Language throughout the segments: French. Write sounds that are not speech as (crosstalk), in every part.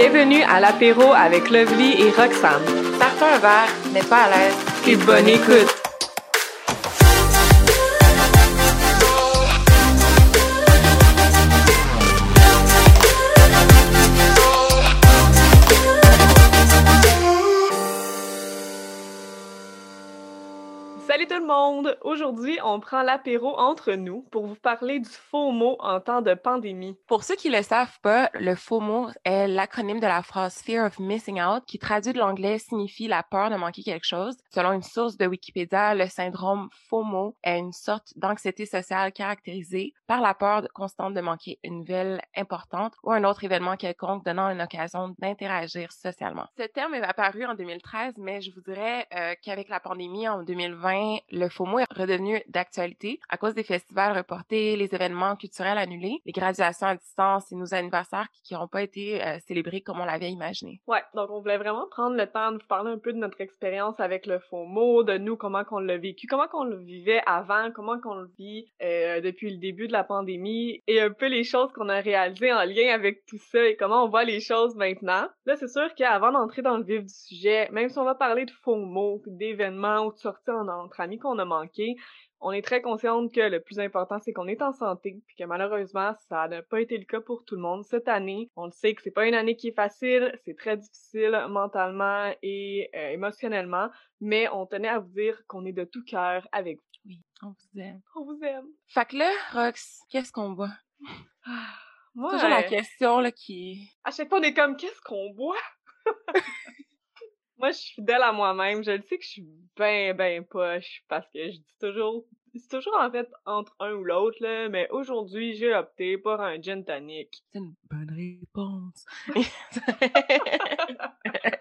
Bienvenue à l'apéro avec Lovely et Roxane. Partez un verre, mais pas à l'aise. Et bonne écoute. Aujourd'hui, on prend l'apéro entre nous pour vous parler du faux mot en temps de pandémie. Pour ceux qui le savent pas, le FOMO est l'acronyme de la phrase Fear of Missing Out, qui traduit de l'anglais signifie la peur de manquer quelque chose. Selon une source de Wikipédia, le syndrome FOMO est une sorte d'anxiété sociale caractérisée par la peur constante de manquer une nouvelle importante ou un autre événement quelconque donnant une occasion d'interagir socialement. Ce terme est apparu en 2013, mais je vous dirais euh, qu'avec la pandémie en 2020, le FOMO est redevenu d'actualité à cause des festivals reportés, les événements culturels annulés, les graduations à distance et nos anniversaires qui n'ont pas été euh, célébrés comme on l'avait imaginé. Ouais, donc on voulait vraiment prendre le temps de vous parler un peu de notre expérience avec le FOMO, de nous, comment qu'on l'a vécu, comment qu'on le vivait avant, comment qu'on le vit euh, depuis le début de la pandémie et un peu les choses qu'on a réalisées en lien avec tout ça et comment on voit les choses maintenant. Là, c'est sûr qu'avant d'entrer dans le vif du sujet, même si on va parler de FOMO, d'événements ou de sorties en entre amis qu'on a manqué, on est très consciente que le plus important, c'est qu'on est en santé, puis que malheureusement, ça n'a pas été le cas pour tout le monde cette année. On le sait que c'est pas une année qui est facile, c'est très difficile mentalement et euh, émotionnellement, mais on tenait à vous dire qu'on est de tout cœur avec vous. Oui, on vous aime. On vous aime. Fait que là, Rox, qu'est-ce qu'on boit? Ah, C'est toujours la question là, qui... à chaque fois, on est comme, qu'est-ce qu'on boit? (laughs) Moi, je suis fidèle à moi-même. Je le sais que je suis ben, ben poche parce que je dis toujours... C'est toujours en fait entre un ou l'autre, là, mais aujourd'hui, j'ai opté pour un gin tonic. C'est une bonne réponse. (laughs) (laughs)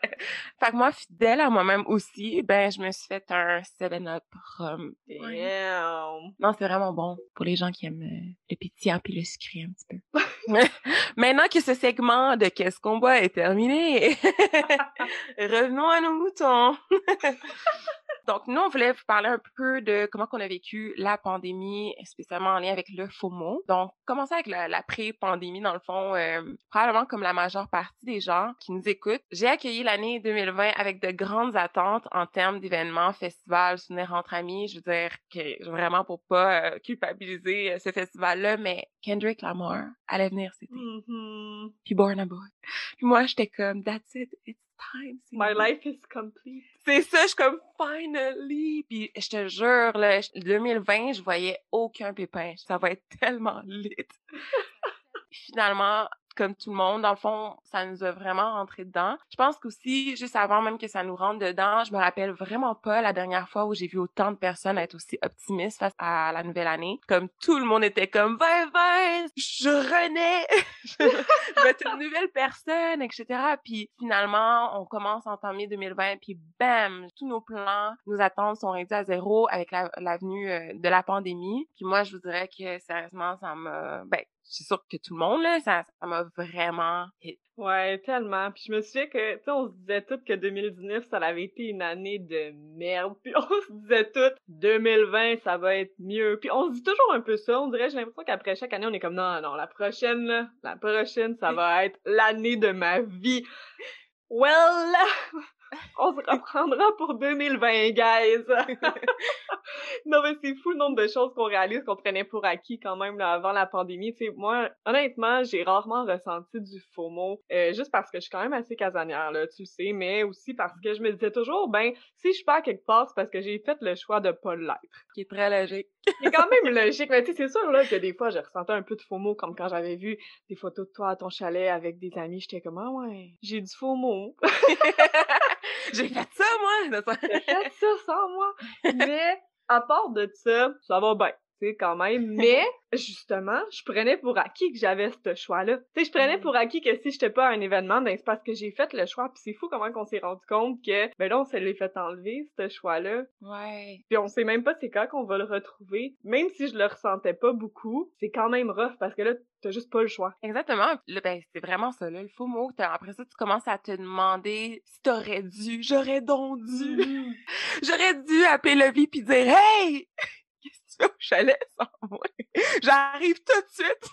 fait que moi, fidèle à moi-même aussi, ben, je me suis fait un 7-Up rum. Damn! Non, c'est vraiment bon pour les gens qui aiment euh, le pétillant puis le sucré un petit peu. (laughs) Maintenant que ce segment de Qu'est-ce qu'on boit est terminé, (laughs) revenons à nos moutons. (laughs) Donc, nous, on voulait vous parler un peu de comment qu'on a vécu la pandémie, spécialement en lien avec le FOMO. Donc, commencer avec la, la pré-pandémie, dans le fond, euh, probablement comme la majeure partie des gens qui nous écoutent. J'ai accueilli l'année 2020 avec de grandes attentes en termes d'événements, festivals, souvenirs entre amis. Je veux dire que vraiment pour pas euh, culpabiliser euh, ce festival-là, mais Kendrick Lamar allait venir été. Mhm. Puis Born a Boy. Puis moi, j'étais comme, that's it, it's time. My life is complete. C'est ça, je suis comme finally. Puis je te jure, là, je- 2020, je voyais aucun pépin. Ça va être tellement lit. (laughs) Finalement, comme tout le monde, dans le fond, ça nous a vraiment rentré dedans. Je pense qu'aussi, juste avant même que ça nous rentre dedans, je me rappelle vraiment pas la dernière fois où j'ai vu autant de personnes être aussi optimistes face à la nouvelle année. Comme tout le monde était comme 2020, je renais, (laughs) je vais être une nouvelle personne, etc. Puis finalement, on commence en mai 2020, puis bam, tous nos plans, nos attentes sont réduits à zéro avec la, la venue euh, de la pandémie. Puis moi, je vous dirais que sérieusement, ça m'a, ben, c'est sûr que tout le monde, là, ça, ça m'a vraiment hit. Ouais, tellement. Puis je me souviens que, tu sais, on se disait toutes que 2019, ça avait été une année de merde. (laughs) Puis on se disait toutes, 2020, ça va être mieux. Puis on se dit toujours un peu ça. On dirait, j'ai l'impression qu'après chaque année, on est comme, non, non, la prochaine, là, la prochaine, ça va être l'année de ma vie. (laughs) Well, (laughs) on se reprendra pour 2020, guys. (laughs) non, mais c'est fou le nombre de choses qu'on réalise qu'on prenait pour acquis quand même là, avant la pandémie. Tu sais, moi, honnêtement, j'ai rarement ressenti du FOMO, euh, juste parce que je suis quand même assez casanière, là, tu sais, mais aussi parce que je me disais toujours, ben, si je à quelque part, c'est parce que j'ai fait le choix de pas l'être. Qui est très logique. C'est quand même logique, mais tu sais, c'est sûr, là, que des fois, je ressentais un peu de FOMO, comme quand j'avais vu des photos de toi à ton chalet avec des amis, j'étais comme, ah ouais, j'ai du FOMO. (laughs) (laughs) J'ai fait ça, moi! J'ai fait ça sans moi. Mais, à part de ça, ça va bien. Tu sais, quand même. (laughs) Mais, justement, je prenais pour acquis que j'avais ce choix-là. Tu sais, je prenais Mm. pour acquis que si j'étais pas à un événement, ben c'est parce que j'ai fait le choix. Puis c'est fou comment on s'est rendu compte que, ben là, on se l'est fait enlever, ce choix-là. Ouais. Puis on sait même pas c'est quand qu'on va le retrouver. Même si je le ressentais pas beaucoup, c'est quand même rough parce que là, t'as juste pas le choix. Exactement. Là, ben, c'est vraiment ça, là, le faux mot. Après ça, tu commences à te demander si t'aurais dû, j'aurais donc dû, (laughs) j'aurais dû appeler le vie puis dire, hey! Fais au chalet sans (laughs) moi? J'arrive tout de suite!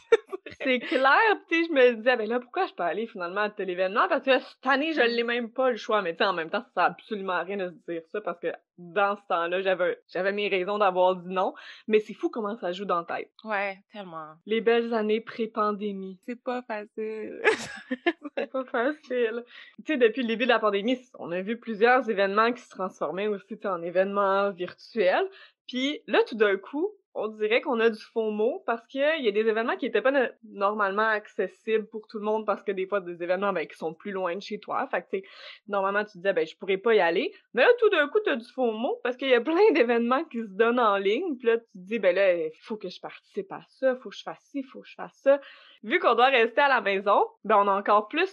(laughs) c'est clair. Tu sais, je me disais, ben là, pourquoi je peux aller finalement à tel événement? Parce que cette année, je l'ai même pas le choix. Mais tu sais, en même temps, ça sert absolument rien de se dire ça parce que dans ce temps-là, j'avais, j'avais mes raisons d'avoir dit non. Mais c'est fou comment ça joue dans la tête. Ouais, tellement. Les belles années pré-pandémie. C'est pas facile. (laughs) c'est pas facile. Tu sais, depuis le début de la pandémie, on a vu plusieurs événements qui se transformaient aussi en événements virtuels. Puis là, tout d'un coup, on dirait qu'on a du faux mot parce qu'il y a des événements qui étaient pas normalement accessibles pour tout le monde parce que des fois des événements ben, qui sont plus loin de chez toi. Fait que normalement tu disais ben je pourrais pas y aller. Mais là tout d'un coup tu as du faux mot parce qu'il y a plein (laughs) d'événements qui se donnent en ligne. Puis là tu te dis ben là il faut que je participe à ça, faut que je fasse ci, faut que je fasse ça vu qu'on doit rester à la maison, ben on a encore plus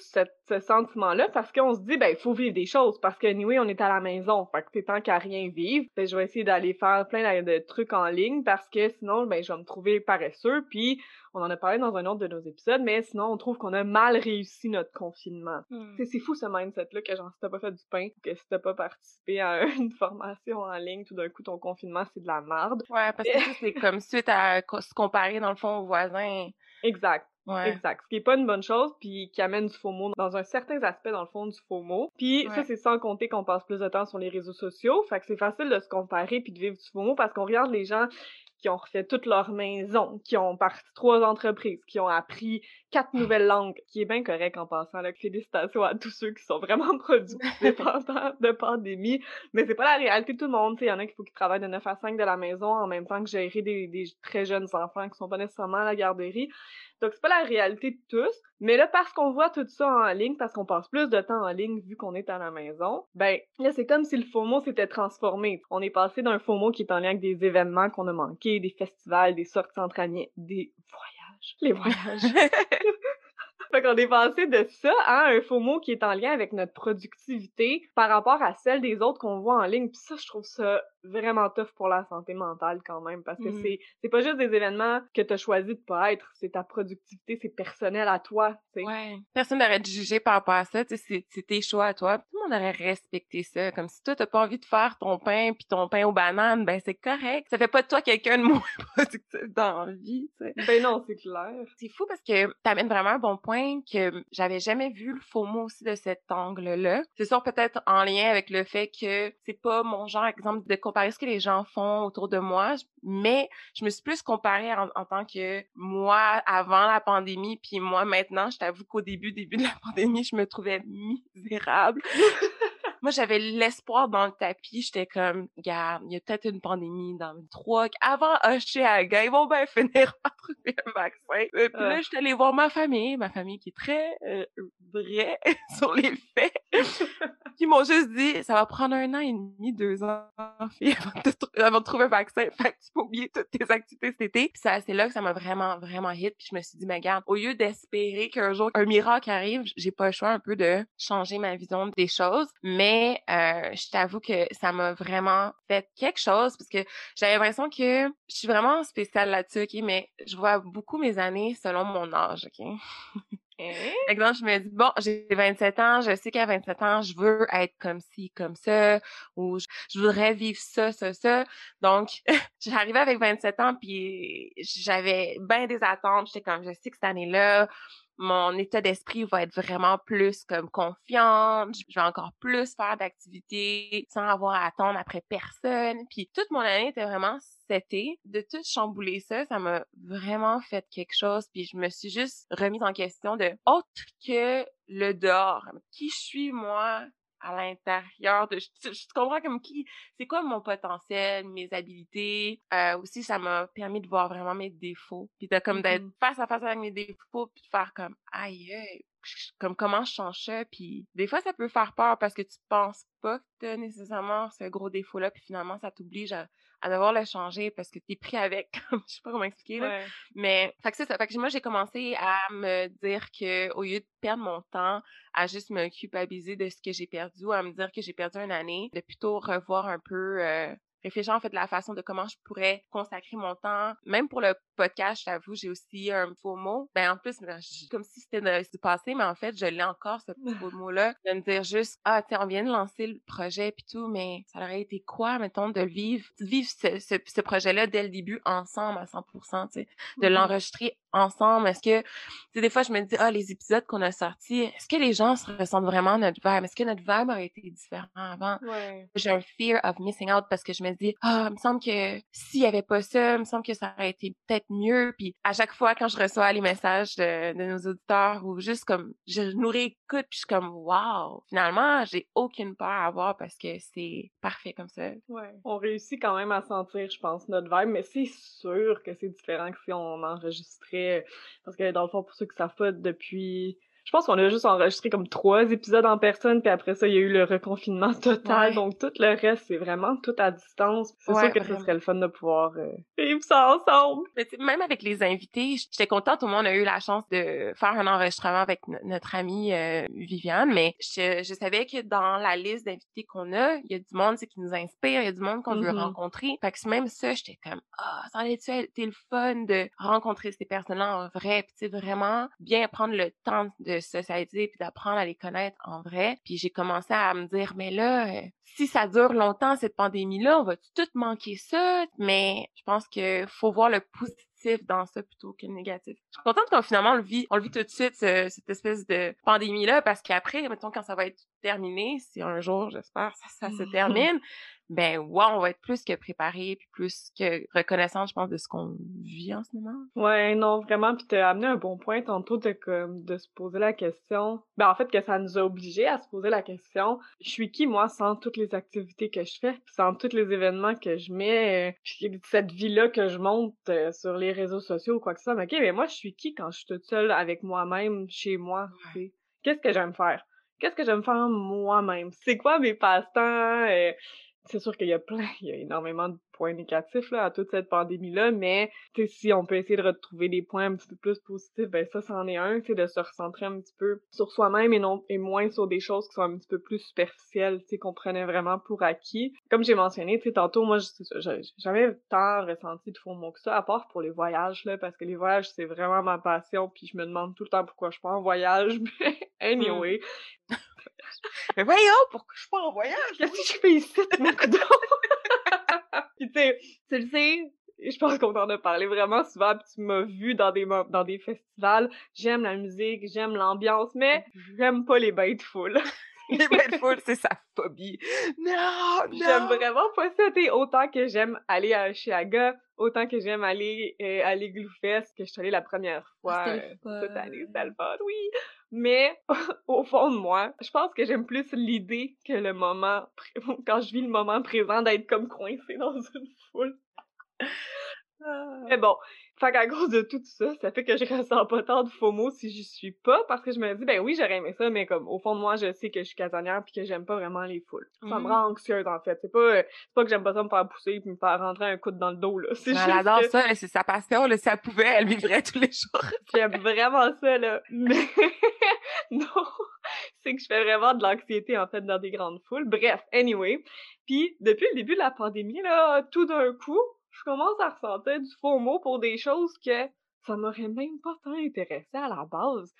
ce sentiment-là parce qu'on se dit ben il faut vivre des choses parce que anyway on est à la maison, fait que c'est tant qu'à rien vivre, ben je vais essayer d'aller faire plein de trucs en ligne parce que sinon ben je vais me trouver paresseux puis on en a parlé dans un autre de nos épisodes, mais sinon on trouve qu'on a mal réussi notre confinement. Hmm. C'est fou ce mindset-là que genre si t'as pas fait du pain, que si t'as pas participé à (laughs) une formation en ligne, tout d'un coup ton confinement c'est de la merde. Ouais, parce que c'est comme suite à se comparer dans le fond aux voisins. Exact. Exact. Ce qui est pas une bonne chose, puis qui amène du faux mot dans un certain aspect, dans le fond, du faux mot. Puis ça, c'est sans compter qu'on passe plus de temps sur les réseaux sociaux. Fait que c'est facile de se comparer puis de vivre du faux mot parce qu'on regarde les gens qui ont refait toute leur maison, qui ont parti trois entreprises, qui ont appris quatre nouvelles langues, qui est bien correct en passant. Là. Félicitations à tous ceux qui sont vraiment (laughs) productifs (laughs) pendant de pandémie. Mais c'est pas la réalité de tout le monde. Il y en a qui faut qu'ils travaillent de 9 à 5 de la maison en même temps que gérer des, des très jeunes enfants qui sont pas nécessairement à la garderie. Donc, c'est pas la réalité de tous. Mais là, parce qu'on voit tout ça en ligne, parce qu'on passe plus de temps en ligne vu qu'on est à la maison, ben, là, c'est comme si le FOMO s'était transformé. On est passé d'un FOMO qui est en lien avec des événements qu'on a manqués, des festivals, des sorties entre amis, des voyages. Les voyages. (laughs) (laughs) fait qu'on est passé de ça à un FOMO qui est en lien avec notre productivité par rapport à celle des autres qu'on voit en ligne. Puis ça, je trouve ça vraiment tough pour la santé mentale quand même parce que mmh. c'est c'est pas juste des événements que tu as choisi de pas être, c'est ta productivité, c'est personnel à toi, sais. Ouais. Personne n'aurait de juger par rapport à ça, tu sais, c'est tes choix à toi. Tout le monde aurait respecté ça comme si toi t'as pas envie de faire ton pain puis ton pain aux bananes, ben c'est correct. Ça fait pas de toi quelqu'un de (laughs) moins productif dans la vie, tu sais. Ben non, c'est clair. C'est fou parce que t'amènes vraiment un bon point que j'avais jamais vu le faux mot aussi de cet angle-là. C'est sûr peut-être en lien avec le fait que c'est pas mon genre exemple de comparer ce que les gens font autour de moi, mais je me suis plus comparée en, tant que moi avant la pandémie, puis moi maintenant, je t'avoue qu'au début, début de la (laughs) pandémie, je me trouvais misérable. (laughs) moi, j'avais l'espoir dans le tapis. J'étais comme, regarde, il y a peut-être une pandémie dans le trois. Avant Oshiaga, ils vont bien finir (laughs) par trouver un vaccin. Et puis là, j'étais allée voir ma famille, ma famille qui est très euh, vraie sur les faits. Ils m'ont juste dit, ça va prendre un an et demi, deux ans, (laughs) avant de, trouver un vaccin. Fait que tu peux oublier toutes tes activités cet été. Puis c'est là que ça m'a vraiment, vraiment hit. Puis je me suis dit, mais regarde, au lieu d'espérer qu'un jour un miracle arrive, j'ai pas le choix un peu de changer ma vision des choses. Mais euh, je t'avoue que ça m'a vraiment fait quelque chose parce que j'avais l'impression que je suis vraiment spéciale là-dessus, OK? Mais je vois beaucoup mes années selon mon âge, OK? (laughs) Exemple, je me dis, bon, j'ai 27 ans, je sais qu'à 27 ans, je veux être comme ci, comme ça, ou je, voudrais vivre ça, ça, ça. Donc, (laughs) j'arrivais avec 27 ans, puis j'avais bien des attentes. J'étais comme, je sais que cette année-là, mon état d'esprit va être vraiment plus comme confiante, je vais encore plus faire d'activités sans avoir à attendre après personne. Puis toute mon année était vraiment c'était de tout chambouler ça, ça m'a vraiment fait quelque chose. Puis je me suis juste remise en question de autre que le dehors. Qui je suis moi à l'intérieur de je, comprends comme qui c'est quoi mon potentiel mes habiletés euh, aussi ça m'a permis de voir vraiment mes défauts puis de comme d'être mm-hmm. face à face avec mes défauts puis de faire comme aïe comme comment je change ça puis des fois ça peut faire peur parce que tu penses pas que t'as nécessairement ce gros défaut là puis finalement ça t'oblige à à devoir le changer parce que t'es pris avec. (laughs) je sais pas comment expliquer, là. Mais, fait que c'est ça. Fait que moi, j'ai commencé à me dire que, au lieu de perdre mon temps à juste me culpabiliser de ce que j'ai perdu, à me dire que j'ai perdu une année, de plutôt revoir un peu, euh, réfléchir en fait de la façon de comment je pourrais consacrer mon temps. Même pour le podcast, je t'avoue, j'ai aussi un faux mot. Ben en plus, ben, comme si c'était du passé, mais en fait, je l'ai encore ce (laughs) faux mot-là, de me dire juste ah tiens, on vient de lancer le projet puis tout, mais ça aurait été quoi, mettons, de vivre, vivre ce, ce, projet-là dès le début ensemble à 100%, tu sais, de mmh l'enregistrer ensemble? Est-ce que, tu sais, des fois, je me dis, ah, les épisodes qu'on a sortis, est-ce que les gens se ressentent vraiment à notre vibe? Est-ce que notre vibe aurait été différent avant? Ouais. J'ai un fear of missing out parce que je me dis, ah, il me semble que s'il y avait pas ça, il me semble que ça aurait été peut-être mieux. Puis à chaque fois, quand je reçois les messages de, de nos auditeurs ou juste comme, je nous réécoute, puis je suis comme, wow, finalement, j'ai aucune peur à avoir parce que c'est parfait comme ça. Ouais. On réussit quand même à sentir, je pense, notre vibe, mais c'est sûr que c'est différent que si on enregistrait. Parce que dans le fond, pour ceux qui savent depuis je pense qu'on a juste enregistré comme trois épisodes en personne, puis après ça, il y a eu le reconfinement (laughs) total. Ouais. Donc, tout le reste, c'est vraiment tout à distance. C'est Ouais, sûr que vraiment. ce serait le fun de pouvoir euh, vivre ça ensemble. Mais tu sais, même avec les invités, j'étais contente. Au moins, on a eu la chance de faire un enregistrement avec no- notre amie euh, Viviane. Mais je, je savais que dans la liste d'invités qu'on a, il y a du monde qui nous inspire, il y a du monde qu'on veut Mhm. rencontrer. Fait que même ça, j'étais comme, ah, ça aurait été le fun de rencontrer ces personnes-là en vrai. Puis tu sais, vraiment bien prendre le temps de socialiser puis d'apprendre à les connaître en vrai. Puis j'ai commencé à me dire, mais là, euh, si ça dure longtemps, cette pandémie-là, on va tout manquer ça? Mais je pense que faut voir le positif dans ça plutôt que le négatif. Je suis contente qu'on finalement on le vit, on le vit tout de suite, ce- cette espèce de pandémie-là, parce qu'après, mettons, quand ça va être terminé, si un jour, j'espère, ça, ça se (laughs) termine, ben, ouais, on va être plus que préparé, puis plus que reconnaissant, je pense, de ce qu'on vit en ce moment. Ouais, non, vraiment. Puis t'as amené un bon point tantôt de, comme, de se poser la question. Ben, en fait, que ça nous a obligés à se poser la question. Je suis qui, moi, sans toutes les activités que je fais, puis sans tous les événements que je mets, euh, puis cette vie-là que je monte euh, sur les réseaux sociaux ou quoi que ce soit. Mais ok, mais moi, je suis qui quand je suis toute seule avec moi-même, chez moi, tu sais? Qu'est-ce que j'aime faire? Qu'est-ce que j'aime faire moi-même? C'est quoi mes passe-temps? Euh, c'est sûr qu'il y a plein, (laughs) il y a énormément de points négatifs là, à toute cette pandémie-là, mais tu sais, si on peut essayer de retrouver des points un petit peu plus positifs, ben ça, c'en est un, sais, de se recentrer un petit peu sur soi-même et non et moins sur des choses qui sont un petit peu plus superficielles, tu sais, qu'on prenait vraiment pour acquis. Comme j'ai mentionné, tu sais, tantôt, moi, c'est j'ai jamais tant ressenti de faux mots que ça, à part pour les voyages, là, parce que les voyages, c'est vraiment ma passion, puis je me demande tout le temps pourquoi je pars en voyage, (laughs) mais anyway. Mais voyons, pourquoi je suis pas en voyage? Qu'est-ce que je fais ici, (laughs) mon coudon? (laughs) Puis tu sais, tu le sais, je pense qu'on en a parlé vraiment souvent, puis tu m'as vu dans des dans des festivals. J'aime la musique, j'aime l'ambiance, mais j'aime pas les bains de foule. (laughs) Les belles foules, c'est sa phobie. Non, J'aime non! vraiment pas ça, tu sais, autant que j'aime aller à Chiaga, autant que j'aime aller euh, à que je suis allée la première fois C'était le euh, cette année, c'était le fun, oui. Mais (laughs) au fond de moi, je pense que j'aime plus l'idée que le moment, (laughs) quand je vis le moment présent d'être comme coincée dans une foule. Mais bon, fait qu'à cause de tout ça, ça fait que je ressens pas tant de FOMO si j'y suis pas, parce que je me dis, ben oui, j'aurais aimé ça, mais comme, au fond de moi, je sais que je suis casanière puis que j'aime pas vraiment les foules. Ça me Mhm. rend anxieuse, en fait. C'est pas, euh, c'est pas que j'aime pas ça me faire pousser puis me faire rentrer un coude dans le dos, là. (laughs) C'est Elle juste adore que ça, c'est sa passion. Là, si elle pouvait, elle vivrait tous les jours. (laughs) j'aime vraiment ça, là. Mais, (laughs) non, c'est que je fais vraiment de l'anxiété, en fait, dans des grandes foules. Bref, anyway. Puis, depuis le début de la pandémie, là, tout d'un coup, je commence à ressentir du faux mot pour des choses que ça m'aurait même pas tant intéressé à la base.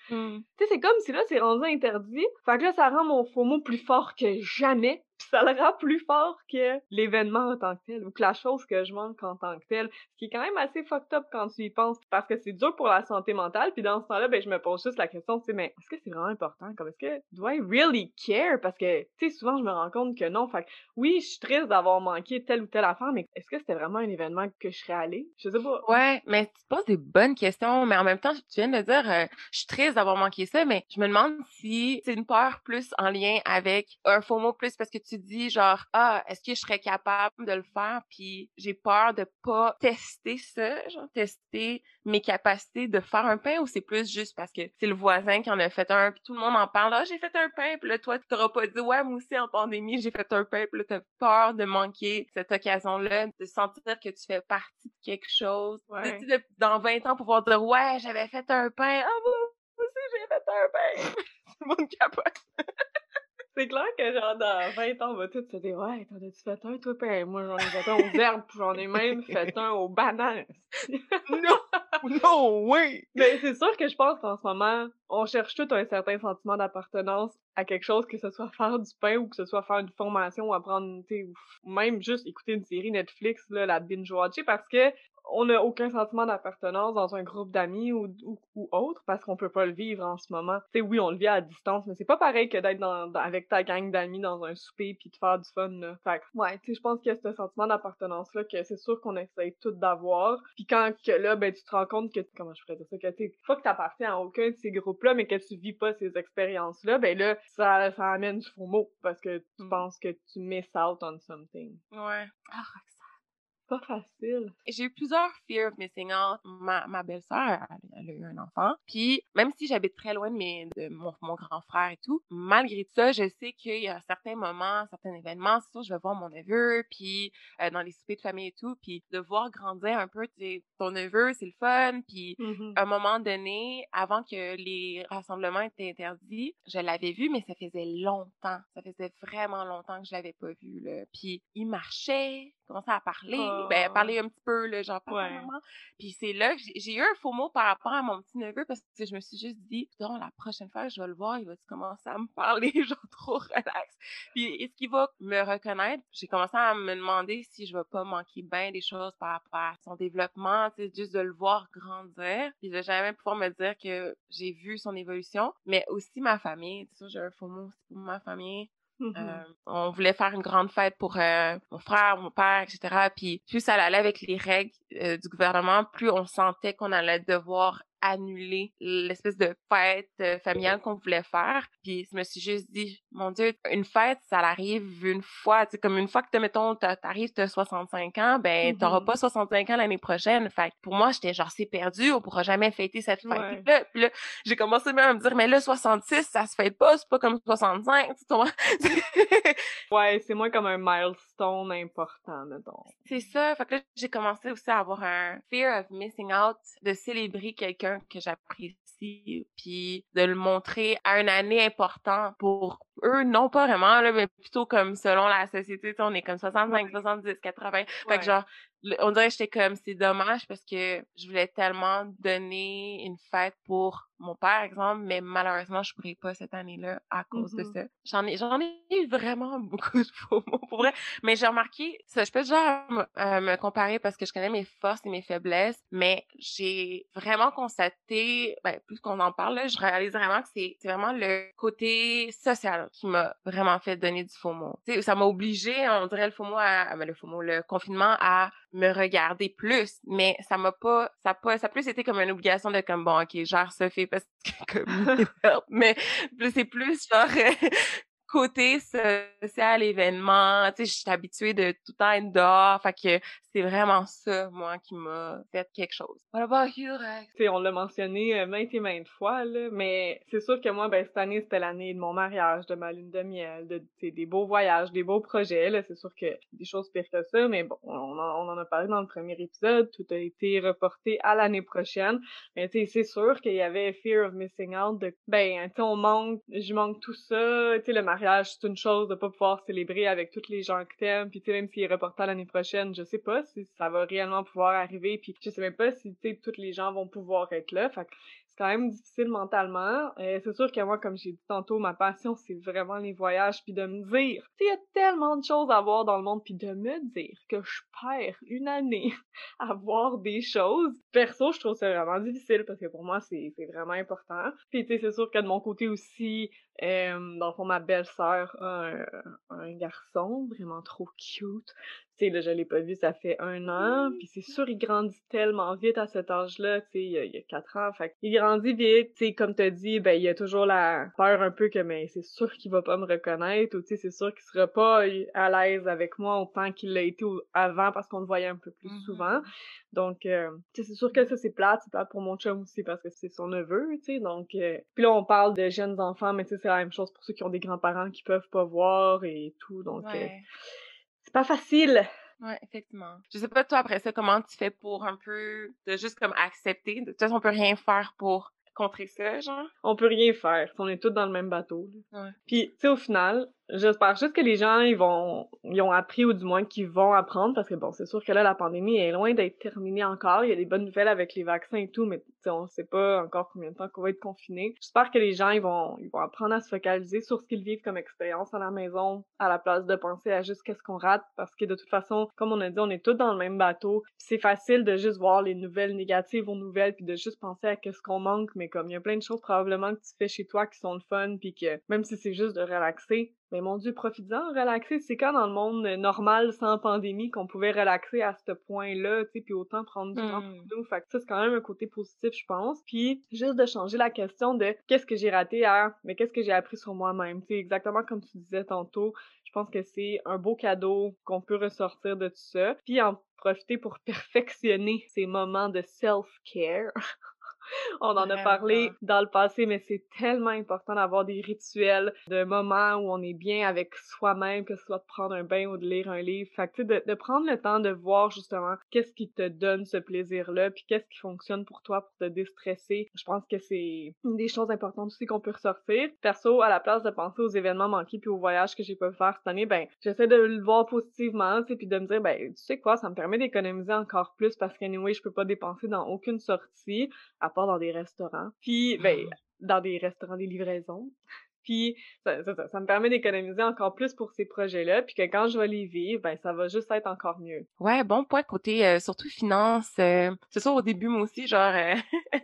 Tu sais, c'est comme si là, c'est rendu interdit. Fait que là, ça rend mon FOMO plus fort que jamais. Pis ça le rend plus fort que l'événement en tant que tel, ou que la chose que je manque en tant que tel. Ce qui est quand même assez fucked up quand tu y penses, parce que c'est dur pour la santé mentale. Puis dans ce temps-là, ben, je me pose juste la question, tu sais, mais est-ce que c'est vraiment important? Comme, est-ce que, do I really care? Parce que, tu sais, souvent, je me rends compte que non. Fait que, oui, je suis triste d'avoir manqué telle ou telle affaire, mais est-ce que c'était vraiment un événement que je serais allée? Je sais pas. Ouais, mais tu poses des bonnes questions, mais en même temps, tu viens de dire, euh, je suis triste d'avoir manqué ça, mais je me demande si c'est une peur plus en lien avec un faux mot plus parce que tu dis genre, ah, est-ce que je serais capable de le faire, puis j'ai peur de pas tester ça, genre tester mes capacités de faire un pain, ou c'est plus juste parce que c'est le voisin qui en a fait un, puis tout le monde en parle, ah, j'ai fait un pain, puis là, toi, tu t'auras pas dit, ouais, moi aussi, en pandémie, j'ai fait un pain, puis là, t'as peur de manquer cette occasion-là, de sentir que tu fais partie de quelque chose, Ouais. tu sais, de- dans 20 ans, pouvoir dire, ouais, j'avais fait un pain, ah, moi aussi, j'ai fait un pain. (laughs) Tout le monde capote. C'est clair que genre dans 20 ans, on va tous se dire Ouais, t'en as-tu fait un, toi? Ben, moi j'en ai fait un aux herbes, puis j'en ai même fait un aux bananes. non, non, oui. Mais c'est sûr que je pense qu'en ce moment, on cherche tout un certain sentiment d'appartenance à quelque chose, que ce soit faire du pain ou que ce soit faire une formation ou apprendre, tu sais, ou même juste écouter une série Netflix, là, la binge-watcher, parce que on n'a aucun sentiment d'appartenance dans un groupe d'amis ou, ou, autre parce qu'on peut pas le vivre en ce moment. Tu sais, oui, on le vit à distance, mais c'est pas pareil que d'être dans, avec ta gang d'amis dans un souper puis de faire du fun, là. Fait ouais, tu sais, je pense qu'il y a ce sentiment d'appartenance-là que c'est sûr qu'on essaye tout d'avoir. Puis quand que là, ben, tu te rends compte que, comment je pourrais dire ça, que tu pas que t'appartiens à aucun de ces groupes-là, mais que tu vis pas ces expériences-là, ben là, ça, ça amène du faux mot parce que tu mmh. penses que tu miss out on something. Ouais. Ah, pas facile. J'ai eu plusieurs fear of missing out. Ma, ma belle-sœur, elle, a eu un enfant. Puis, même si j'habite très loin de, mes, de mon, mon, grand frère et tout, malgré ça, je sais qu'il y a certains moments, certains événements, c'est sûr, je vais voir mon neveu, puis euh, dans les soupers de famille et tout, puis de voir grandir un peu ton neveu, c'est le fun. Puis, mmh à un moment donné, avant que les rassemblements étaient interdits, je l'avais vu, mais ça faisait longtemps. Ça faisait vraiment longtemps que je l'avais pas vu. Là. Puis, il marchait, commençait à parler, ben, ah. parler un petit peu, là, genre, ouais. Puis c'est là que j'ai eu un faux mot par rapport à mon petit neveu parce que je me suis juste dit, non, la prochaine fois, je vais le voir, il va commencer à me parler, (laughs) genre, trop relax? Puis est-ce qu'il va me reconnaître? J'ai commencé à me demander si je vais pas manquer bien des choses par rapport à son développement, tu sais, juste de le voir grandir. Puis de jamais pouvoir me dire que j'ai vu son évolution, mais aussi ma famille. Tu sais, j'ai un faux mot aussi pour ma famille. Mmh euh, on voulait faire une grande fête pour euh, mon frère, mon père, etc. Puis plus ça allait avec les règles euh, du gouvernement, plus on sentait qu'on allait devoir annuler l'espèce de fête euh, familiale qu'on voulait faire. Puis je me suis juste dit, mon Dieu, une fête, ça arrive une fois. Tu comme une fois que, mettons, t'arrives, t'as 65 ans, ben, t'auras mm-hmm. pas 65 ans l'année prochaine. Fait pour moi, j'étais genre, c'est perdu, on pourra jamais fêter cette fête-là. Puis là, j'ai commencé même à me dire, mais là, 66, ça se fête pas, c'est pas comme 65, tu (laughs) ouais, c'est moins comme un milestone important, mettons. C'est ça. Fait que là, j'ai commencé aussi à avoir un fear of missing out, de célébrer quelqu'un que j'apprécie, puis de le montrer à une année importante pour eux, non pas vraiment, là, mais plutôt comme selon la société, on est comme 65, 70, 80. Fait que genre, on dirait que j'étais comme, c'est dommage parce que je voulais tellement donner une fête pour mon père, exemple, mais malheureusement, je pourrais pas cette année-là à cause de mmh ça. J'en ai, j'en ai eu vraiment (laughs) beaucoup de faux mots, pour vrai. Mais j'ai remarqué, ça, je peux déjà euh, me comparer parce que je connais mes forces et mes faiblesses, mais j'ai vraiment constaté, ben, plus qu'on en parle, là, je réalise vraiment que c'est, c'est vraiment le côté social qui m'a vraiment fait donner du faux mot. sais, ça m'a obligé, on dirait le faux mot à, ben, le faux mot, le confinement à me regarder plus, mais ça m'a pas, ça a pas, ça a plus été comme une obligation de comme bon, ok, genre ça fait parce que comme (laughs) mais c'est plus genre côté social, événement, tu sais, je suis habituée de tout le temps être dehors, fait que c'est vraiment ça, moi, qui m'a fait quelque chose. What about? Tu sais, on l'a mentionné euh, maintes et maintes fois, là, mais c'est sûr que moi, ben, cette année, c'était l'année de mon mariage, de ma lune de miel, de, des beaux voyages, des beaux projets, là, c'est sûr que des choses pires que ça, mais bon, on en, on en a parlé dans le premier épisode, tout a été reporté à l'année prochaine, mais tu sais, c'est sûr qu'il y avait fear of missing out, de, ben, tu sais, on manque, je manque tout ça, tu sais, le mariage c'est une chose de pas pouvoir célébrer avec tous les gens que t'aimes, puis tu sais, même s'il est reporté l'année prochaine, je sais pas si ça va réellement pouvoir arriver, puis je sais même pas si, tu sais, tous les gens vont pouvoir être là, fait c'est quand même difficile mentalement. Euh, c'est sûr que moi, comme j'ai dit tantôt, ma passion, c'est vraiment les voyages, puis de me dire, il y a tellement de choses à voir dans le monde, puis de me dire que je perds une année (laughs) à voir des choses. Perso, je trouve ça vraiment difficile, parce que pour moi, c'est vraiment important. Puis tu sais, c'est sûr que de mon côté aussi, euh, dans le fond, ma belle-sœur a un, un, garçon vraiment trop cute. Tu sais, là, je l'ai pas vu, ça fait un an, puis c'est sûr, il grandit tellement vite à cet âge-là, tu sais, il, y a quatre ans, fait il grandit vite, tu sais, comme t'as dit, ben, il y a toujours la peur un peu que, mais c'est sûr qu'il va pas me reconnaître, ou tu sais, c'est sûr qu'il sera pas à l'aise avec moi autant qu'il l'a été avant, parce qu'on le voyait un peu plus mmh souvent, donc, euh, tu sais, c'est sûr que ça, c'est plate, c'est plate pour mon chum aussi, parce que c'est son neveu, tu sais, donc, euh, puis là, on parle de jeunes enfants, mais tu sais, c'est la même chose pour ceux qui ont des grands-parents qui peuvent pas voir et tout, donc... Euh, pas facile. Ouais, effectivement. Je sais pas toi après ça comment tu fais pour un peu de juste comme accepter? De toute façon, on peut rien faire pour contrer ça, genre? On peut rien faire. On est tous dans le même bateau. Ouais. Puis, tu sais, au final, J'espère juste que les gens, ils vont, ils ont appris ou du moins qu'ils vont apprendre parce que bon, c'est sûr que là, la pandémie est loin d'être terminée encore. Il y a des bonnes nouvelles avec les vaccins et tout, mais on sait pas encore combien de temps qu'on va être confiné. J'espère que les gens, ils vont, ils vont apprendre à se focaliser sur ce qu'ils vivent comme expérience à la maison à la place de penser à juste qu'est-ce qu'on rate parce que de toute façon, comme on a dit, on est tous dans le même bateau. C'est facile de juste voir les nouvelles négatives aux nouvelles puis de juste penser à qu'est-ce qu'on manque, mais comme il y a plein de choses probablement que tu fais chez toi qui sont le fun puis que même si c'est juste de relaxer, mais mon Dieu, profites-en, relaxer. C'est quand dans le monde normal, sans pandémie, qu'on pouvait relaxer à ce point-là, tu sais, puis autant prendre du temps pour Mmh. nous? Fait que ça, c'est quand même un côté positif, je pense. Puis, juste de changer la question de qu'est-ce que j'ai raté à, mais qu'est-ce que j'ai appris sur moi-même? Tu sais, exactement comme tu disais tantôt, je pense que c'est un beau cadeau qu'on peut ressortir de tout ça. Puis, en profiter pour (laughs) perfectionner ces moments de self-care. On en a parlé dans le passé, mais c'est tellement important d'avoir des rituels, de moments où on est bien avec soi-même, que ce soit de prendre un bain ou de lire un livre. Fait que, de, de prendre le temps de voir justement qu'est-ce qui te donne ce plaisir-là, puis qu'est-ce qui fonctionne pour toi pour te déstresser. Je pense que c'est une des choses importantes aussi qu'on peut ressortir. Perso, à la place de penser aux événements manqués puis aux voyages que j'ai pu faire cette année, ben, j'essaie de le voir positivement, tu puis de me dire, ben, tu sais quoi, ça me permet d'économiser encore plus parce qu'anyway, je peux pas dépenser dans aucune sortie à part dans des restaurants. Puis, ben, dans des restaurants, des livraisons. Puis, ça, ça, me permet d'économiser encore plus pour ces projets-là, puis que quand je vais les vivre, ben, ça va juste être encore mieux. Ouais, bon point côté euh, surtout finance. euh, c'est sûr au début moi aussi genre euh, (laughs)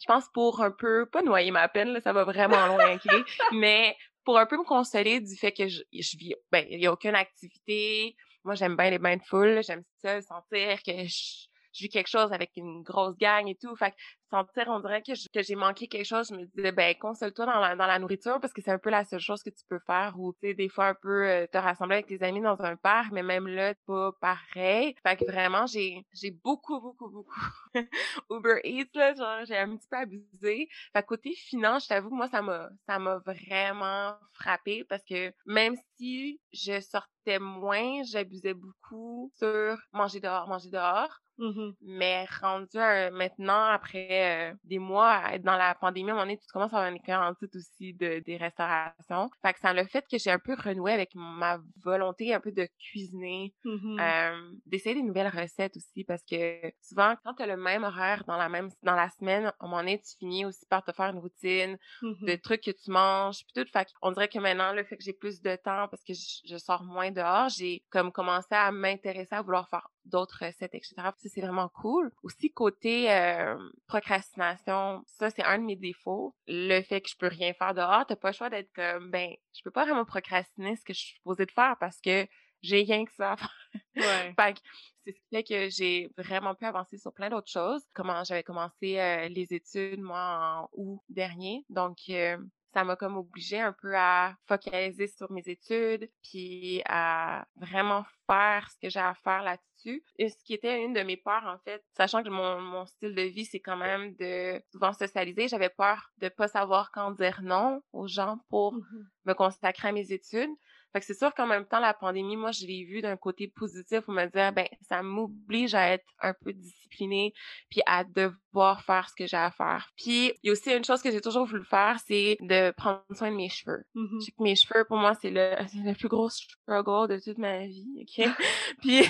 je pense pour un peu pas noyer ma peine là, ça va vraiment loin ok, mais pour un peu me consoler du fait que je, je vis ben il y a aucune activité. Moi j'aime bien les bains de foule, j'aime ça sentir que je, je vis quelque chose avec une grosse gang et tout. Fait que sentir, on dirait que je- que j'ai manqué quelque chose. Je me disais, ben, console-toi dans la, dans la nourriture parce que c'est un peu la seule chose que tu peux faire ou, tu sais, des fois un peu euh, te rassembler avec tes amis dans un parc, mais même là, pas pareil. Fait que vraiment, j'ai, j'ai beaucoup, beaucoup, beaucoup (laughs) Uber Eats, là, genre, j'ai un petit peu abusé. Fait que côté finance, je t'avoue que moi, ça m'a, ça m'a vraiment frappé parce que même si je sortais moins, j'abusais beaucoup sur manger dehors, manger dehors. Mhm. Mais rendu à- maintenant, après euh, des mois à être dans la pandémie, à un moment donné, tu commences à avoir une quarantaine aussi de, des restaurations. Fait que ça a le fait que j'ai un peu renoué avec ma volonté un peu de cuisiner, Mhm. euh, d'essayer des nouvelles recettes aussi parce que souvent, quand tu as le même horaire dans la même dans la semaine, à un moment donné, tu finis aussi par te faire une routine de trucs que tu manges puis tout fait on dirait que maintenant le fait que j'ai plus de temps parce que je, je sors moins dehors j'ai comme commencé à m'intéresser à vouloir faire d'autres recettes etc ça c'est vraiment cool aussi côté euh, procrastination ça c'est un de mes défauts le fait que je peux rien faire dehors t'as pas le choix d'être comme ben je peux pas vraiment procrastiner ce que je suis supposée de faire parce que j'ai rien que ça à faire Ouais. (laughs) fait que c'est ce qui fait que j'ai vraiment pu avancer sur plein d'autres choses. Comment j'avais commencé euh, les études, moi, en août dernier. Donc, euh, ça m'a comme obligé un peu à focaliser sur mes études, puis à vraiment faire ce que j'ai à faire là-dessus. Et ce qui était une de mes peurs, en fait, sachant que mon, mon style de vie, c'est quand même de souvent socialiser, j'avais peur de pas savoir quand dire non aux gens pour Mhm. me consacrer à mes études. Fait que c'est sûr qu'en même temps, la pandémie, moi, je l'ai vu d'un côté positif pour me dire, ben, ça m'oblige à être un peu disciplinée puis à devoir faire ce que j'ai à faire. Puis, il y a aussi une chose que j'ai toujours voulu faire, c'est de prendre soin de mes cheveux. Mhm. Je sais que mes cheveux, pour moi, c'est le, (laughs) le plus gros struggle de toute ma vie, OK? (laughs) puis,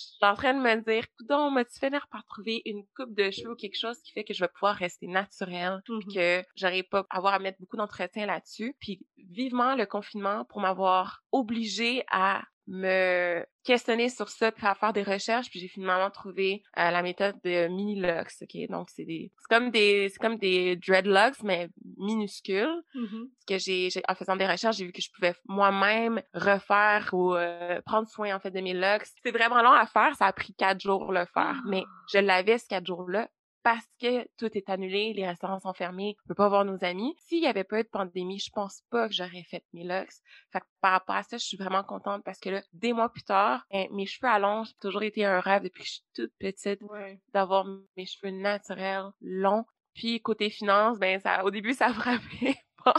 suis en train de me dire, coudon, m'as-tu finir par trouver une coupe de cheveux ou quelque chose qui fait que je vais pouvoir rester naturelle Mhm. que j'aurais pas à avoir à mettre beaucoup d'entretien là-dessus? Puis vivement le confinement pour m'avoir obligée à me questionner sur ça puis à faire des recherches puis j'ai finalement trouvé euh, la méthode de mini locks ok? Donc c'est des c'est comme des c'est comme des dreadlocks mais minuscules. Mhm. ce que j'ai j'ai- en faisant des recherches j'ai vu que je pouvais moi-même refaire ou euh, prendre soin en fait de mes locks c'est vraiment long à faire ça a pris quatre jours le faire mais je l'avais ce quatre jours là parce que tout est annulé, les restaurants sont fermés, on peut pas voir nos amis. S'il y avait pas eu de pandémie, je pense pas que j'aurais fait mes locks. Fait que par rapport à ça, je suis vraiment contente parce que là, des mois plus tard, ben, mes cheveux à longs, a toujours été un rêve depuis que je suis toute petite Ouais. d'avoir mes cheveux naturels, longs. Puis côté finances, ben ça, au début, ça (laughs) frappait pas.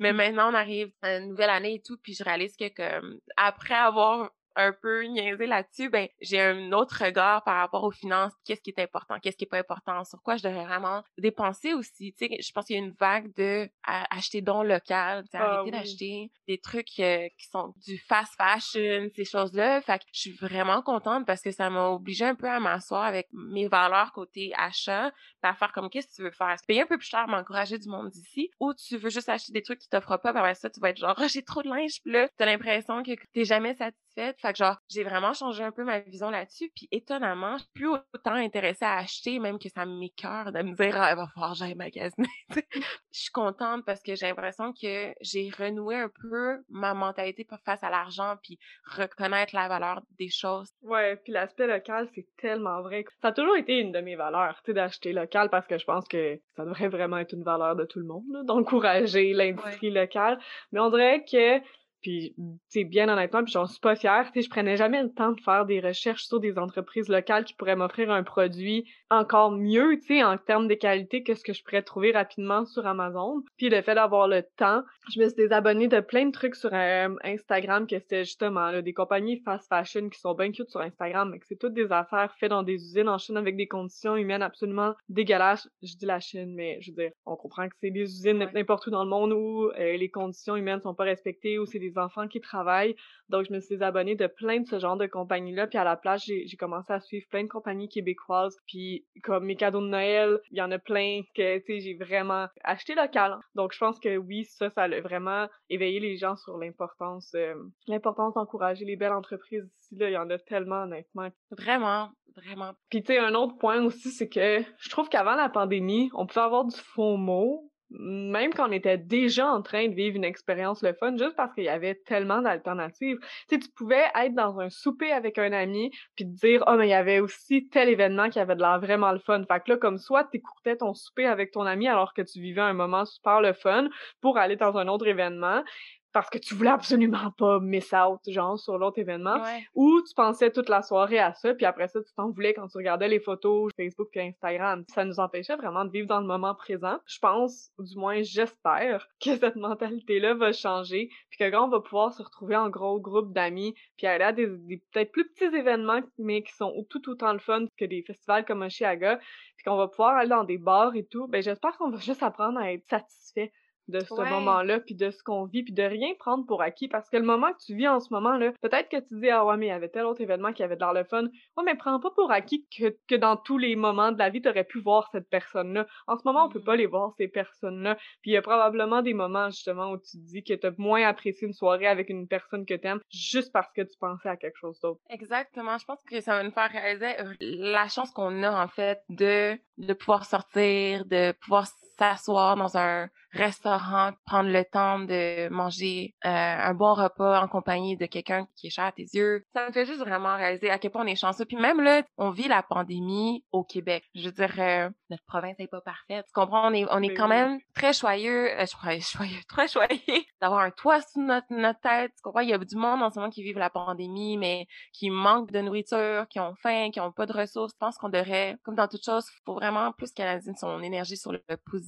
Mais (laughs) maintenant, on arrive à une nouvelle année et tout, puis je réalise que comme après avoir un peu niaiser là-dessus, ben j'ai un autre regard par rapport aux finances, qu'est-ce qui est important, qu'est-ce qui est pas important, sur quoi je devrais vraiment dépenser aussi. Tu sais, je pense qu'il y a une vague de acheter don local, ah arrêter d'acheter des trucs euh, qui sont du fast fashion, ces choses-là. Fait que je suis vraiment contente parce que ça m'a obligé un peu à m'asseoir avec mes valeurs côté achat, à faire comme qu'est-ce que tu veux faire, payer un peu plus cher, m'encourager du monde d'ici, ou tu veux juste acheter des trucs qui t'offrent pas, après ça tu vas être genre oh, (laughs) j'ai trop de linge, puis là t'as l'impression que t'es jamais satisfait fait. Que genre, j'ai vraiment changé un peu ma vision là-dessus. Puis étonnamment, je suis plus autant intéressée à acheter, même que ça m'écœure de me dire, ah, il va falloir que j'aille magasiner. (laughs) je suis contente parce que j'ai l'impression que j'ai renoué un peu ma mentalité face à l'argent puis reconnaître la valeur des choses. Ouais, puis l'aspect local, c'est tellement vrai. Ça a toujours été une de mes valeurs, tu sais, d'acheter local parce que je pense que ça devrait vraiment être une valeur de tout le monde, d'encourager l'industrie locale. Mais on dirait que puis, c'est bien honnêtement, puis j'en suis pas fière. Tu je prenais jamais le temps de faire des recherches sur des entreprises locales qui pourraient m'offrir un produit encore mieux, tu sais, en termes de qualité que ce que je pourrais trouver rapidement sur Amazon. Puis le fait d'avoir le temps, je me suis désabonnée de plein de trucs sur euh, Instagram que c'était justement là, des compagnies fast fashion qui sont bien cute sur Instagram, mais que c'est toutes des affaires faites dans des usines en Chine avec des conditions humaines absolument dégueulasses. Je dis la Chine, mais je veux dire, on comprend que c'est des usines n'importe où dans le monde où euh, les conditions humaines sont pas respectées, ou c'est des enfants qui travaillent. Donc, je me suis abonnée de plein de ce genre de compagnies-là. Puis à la place, j'ai commencé à suivre plein de compagnies québécoises. Puis comme mes cadeaux de Noël, il y en a plein que, tu sais, j'ai vraiment acheté local. Donc, je pense que oui, ça, ça a vraiment éveillé les gens sur l'importance, euh, l'importance d'encourager les belles entreprises ici. Là, il y en a tellement, honnêtement. Vraiment, vraiment. Puis, tu sais, un autre point aussi, c'est que je trouve qu'avant la pandémie, on pouvait avoir du faux mot même quand on était déjà en train de vivre une expérience le fun, juste parce qu'il y avait tellement d'alternatives. Tu sais, tu pouvais être dans un souper avec un ami, puis te dire, oh, mais il y avait aussi tel événement qui avait de l'air vraiment le fun. Fait que là, comme soit t'écourtais ton souper avec ton ami alors que tu vivais un moment super le fun pour aller dans un autre événement, parce que tu voulais absolument (laughs) pas miss out, genre, sur l'autre événement, ou tu pensais toute la soirée à ça, puis après ça, tu t'en voulais quand tu regardais les photos Facebook et Instagram. Ça nous empêchait vraiment de vivre dans le moment présent. Je pense, ou du moins j'espère, (laughs) que cette mentalité-là va changer, puis que quand on va pouvoir se retrouver en gros groupe d'amis, puis aller à des, peut-être plus petits événements, mais qui sont tout autant le fun que des festivals comme Oshiaga, puis qu'on va pouvoir aller dans des bars et tout, ben j'espère qu'on va (laughs) juste apprendre à être satisfait de ce moment-là, puis de ce qu'on vit, puis de rien prendre pour acquis, parce que le moment que tu vis en ce moment-là, peut-être que tu dis, ah ouais, mais il y avait tel autre événement qui avait de l'air le fun. Ouais, mais prends pas pour acquis que, que dans tous les moments de la vie, t'aurais pu voir cette personne-là. En ce moment, on peut pas mmh. les voir, ces personnes-là. Puis il y a probablement des moments, justement, où tu te dis que t'as moins apprécié une soirée avec une personne que t'aimes, juste parce que tu pensais à quelque chose d'autre. Exactement. Je pense que ça va nous faire réaliser la chance qu'on a, en fait, de, de pouvoir sortir, de pouvoir s'asseoir dans un restaurant, prendre le temps de manger euh, un bon repas en compagnie de quelqu'un qui est cher à tes yeux. Ça me fait juste vraiment réaliser à quel point on est chanceux. Puis même là, on vit la pandémie au Québec. Je veux dire, euh, notre province n'est pas parfaite. Tu comprends? On est, on est quand même très choyeux, euh, (laughs) choyeux, très choyeux d'avoir un toit sous notre, notre tête. Tu comprends? Il y a du monde en ce moment qui vivent la pandémie, mais qui manquent de nourriture, qui ont faim, qui ont pas de ressources. Je pense qu'on devrait, comme dans toute chose, faut vraiment plus canaliser son énergie sur le positif,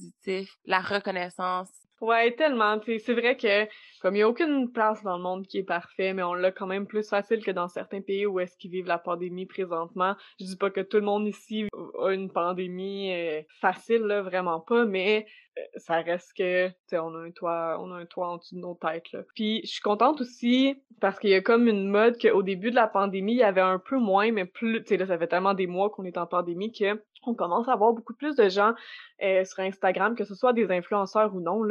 la reconnaissance, Ouais, tellement. C'est vrai que comme il n'y a aucune place dans le monde qui est parfait, mais on l'a quand même plus facile que dans certains pays où est-ce qu'ils vivent la pandémie présentement. Je dis pas que tout le monde ici a une pandémie euh, facile, là, vraiment pas, mais euh, ça reste que on a un toit on a un toit en dessous de nos têtes là. Puis je suis contente aussi parce qu'il y a comme une mode qu'au début de la pandémie, il y avait un peu moins mais plus tu sais là ça fait tellement des mois qu'on est en pandémie que on commence à voir beaucoup plus de gens euh, sur Instagram que ce soit des influenceurs ou non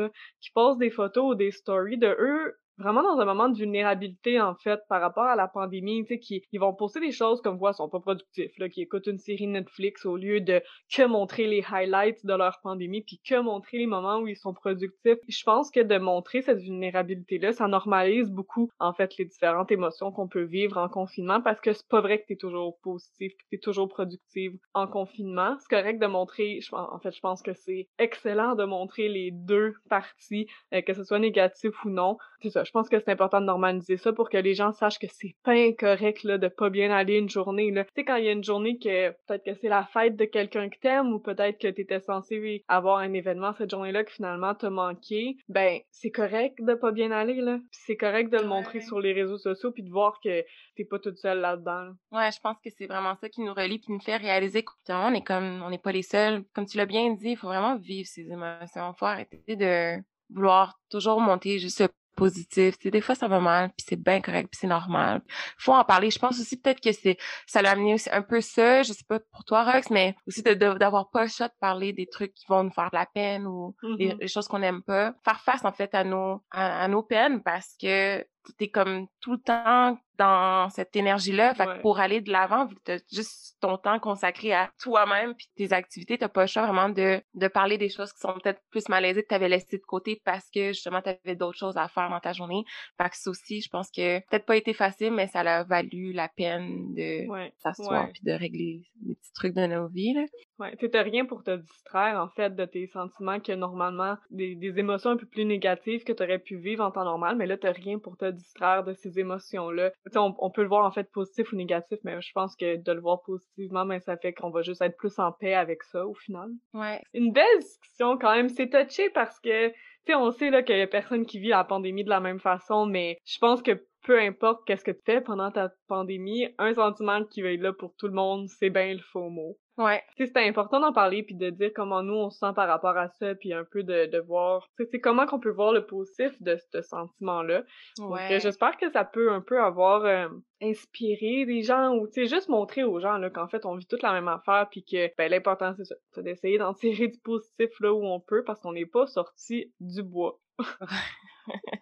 qui posent des photos ou des stories de eux vraiment dans un moment de vulnérabilité en fait par rapport à la pandémie, tu sais qui ils vont poster des choses comme quoi sont pas productifs là, qui écoutent une série Netflix au lieu de que montrer les highlights de leur pandémie puis que montrer les moments où ils sont productifs. Je pense que de montrer cette vulnérabilité là, ça normalise beaucoup en fait les différentes émotions qu'on peut vivre en confinement parce que c'est pas vrai que tu es toujours positif, que tu es toujours productive en confinement. C'est correct de montrer en fait, je pense que c'est excellent de montrer les deux parties euh, que ce soit négatif ou non. C'est ça, Je pense que c'est important de normaliser ça pour que les gens sachent que c'est pas incorrect là, de pas bien aller une journée. Tu sais, quand il y a une journée que peut-être que c'est la fête de quelqu'un que t'aimes ou peut-être que t'étais censé avoir un événement cette journée-là que finalement t'as manqué, ben c'est correct de pas bien aller là. c'est correct de le montrer sur les réseaux sociaux puis de voir que t'es pas toute seule là-dedans. Ouais, je pense que c'est vraiment ça qui nous relie puis nous fait réaliser qu'on est comme on n'est pas les seuls. Comme tu l'as bien dit, il faut vraiment vivre ses émotions. Faut arrêter de vouloir toujours monter juste positif. Des fois, ça va mal, puis c'est bien correct, puis c'est normal. faut en parler. Je pense aussi peut-être que c'est ça l'a amené aussi un peu ça, je sais pas pour toi, Rox, mais aussi d'avoir pas le choix de parler des trucs qui vont nous faire de la peine ou des, mm-hmm. choses qu'on n'aime pas. Faire face, en fait, à nos, à nos peines parce que t'es comme tout le temps dans cette énergie-là. Fait pour aller de l'avant, vu que t'as juste ton temps consacré à toi-même puis tes activités, t'as pas le choix vraiment de, de parler des choses qui sont peut-être plus malaisées que t'avais laissées de côté parce que justement t'avais d'autres choses à faire dans ta journée. Fait que ça aussi, je pense que peut-être pas été facile, mais ça a valu la peine de s'asseoir puis de régler les petits trucs de nos vies. Là. Ouais, t'as rien pour te distraire en fait de tes sentiments que normalement des, des émotions un peu plus négatives que t'aurais pu vivre en temps normal, mais là t'as rien pour te distraire de ces émotions-là. On, on, peut le voir en fait positif ou négatif, mais je pense que de le voir positivement, ben, ça fait qu'on va juste être plus en paix avec ça au final. Ouais. Une belle discussion quand même. C'est touché parce que, tu sais, on sait là qu'il y a personne qui vit la pandémie de la même façon, mais je pense que peu importe qu'est-ce que tu fais pendant ta pandémie, un sentiment qui va être là pour tout le monde, c'est bien le faux mot. Ouais. c'est important d'en parler puis de dire comment nous on se sent par rapport à ça puis un peu de, de voir c'est comment qu'on peut voir le positif de ce sentiment là. Ouais. j'espère que ça peut un peu avoir euh, inspiré des gens ou tu sais juste montrer aux gens là qu'en fait on vit toute la même affaire puis que ben l'important c'est ça, c'est d'essayer d'en (laughs) tirer du positif là où on peut parce qu'on n'est pas sorti du bois. (laughs)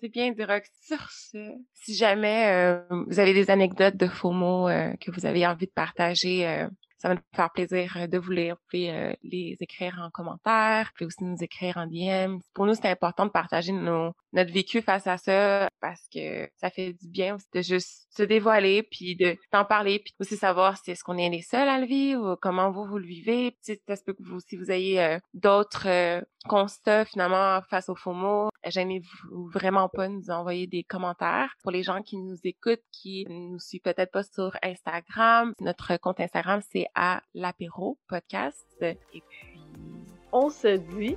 C'est bien, Durox. Sur ce, si jamais euh, vous avez des anecdotes de faux mots euh, que vous avez envie de partager, ça va nous faire plaisir euh, de vous lire. Vous pouvez euh, les écrire en commentaire, vous pouvez aussi nous écrire en DM. Pour nous, c'est important de partager nos, notre vécu face à ça parce que ça fait du bien aussi de juste se dévoiler puis de t'en parler puis aussi savoir si est-ce qu'on est les seuls à le vivre ou comment vous vous le vivez. Puis si vous ayez euh, d'autres constats finalement face aux faux mots, vraiment pas nous envoyer des commentaires. Pour les gens qui nous écoutent, qui nous suivent peut-être pas sur Instagram, notre compte Instagram c'est à l'apéro podcast. Et puis, on se dit